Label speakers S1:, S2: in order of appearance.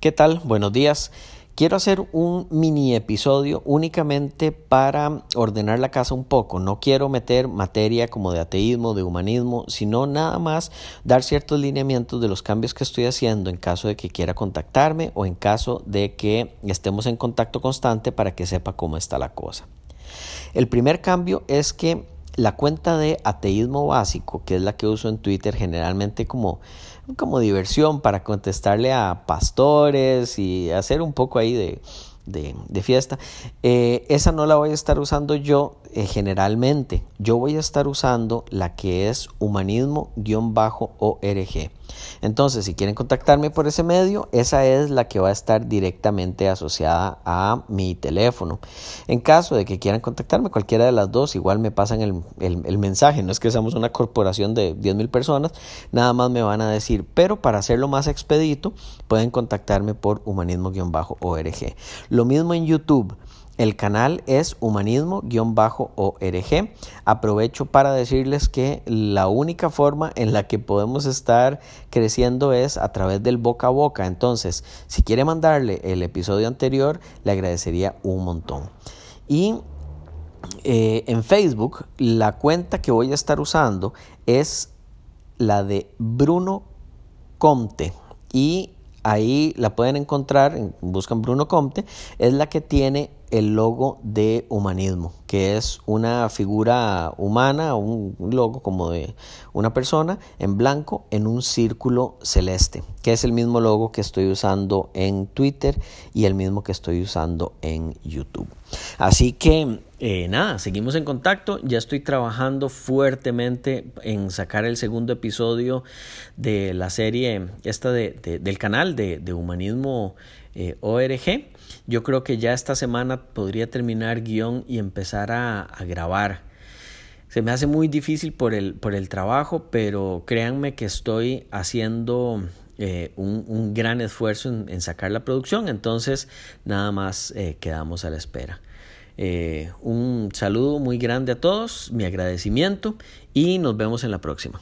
S1: ¿Qué tal? Buenos días. Quiero hacer un mini episodio únicamente para ordenar la casa un poco. No quiero meter materia como de ateísmo, de humanismo, sino nada más dar ciertos lineamientos de los cambios que estoy haciendo en caso de que quiera contactarme o en caso de que estemos en contacto constante para que sepa cómo está la cosa. El primer cambio es que la cuenta de ateísmo básico, que es la que uso en Twitter generalmente como como diversión para contestarle a pastores y hacer un poco ahí de, de, fiesta. Eh, esa no la voy a estar usando yo eh, generalmente. Yo voy a estar usando la que es humanismo-org. Entonces, si quieren contactarme por ese medio, esa es la que va a estar directamente asociada a mi teléfono. En caso de que quieran contactarme, cualquiera de las dos, igual me pasan el, el mensaje. No es que seamos una corporación de 10 mil personas, nada más me van a decir, pero para hacerlo más expedito, pueden contactarme por humanismo-org. Lo mismo en YouTube. El canal es humanismo-org. Aprovecho para decirles que la única forma en la que podemos estar creciendo es a través del boca a boca. Entonces, si quiere mandarle el episodio anterior, le agradecería un montón. Y eh, en Facebook, la cuenta que voy a estar usando es la de Bruno Comte. Y ahí la pueden encontrar, buscan Bruno Comte, es la que tiene el logo de humanismo, que es una figura humana, un logo como de una persona en blanco en un círculo celeste, que es el mismo logo que estoy usando en Twitter y el mismo que estoy usando en YouTube. Así que eh, nada, seguimos en contacto. Ya estoy trabajando fuertemente en sacar el segundo episodio de la serie esta de, del canal de, Humanismo eh, ORG. Yo creo que ya esta semana podría terminar guion y empezar a, grabar. Se me hace muy difícil por el, por el trabajo, pero créanme que estoy haciendo eh, un, gran esfuerzo en, sacar la producción, entonces nada más quedamos a la espera. Eh, un saludo muy grande a todos, mi agradecimiento y nos vemos en la próxima.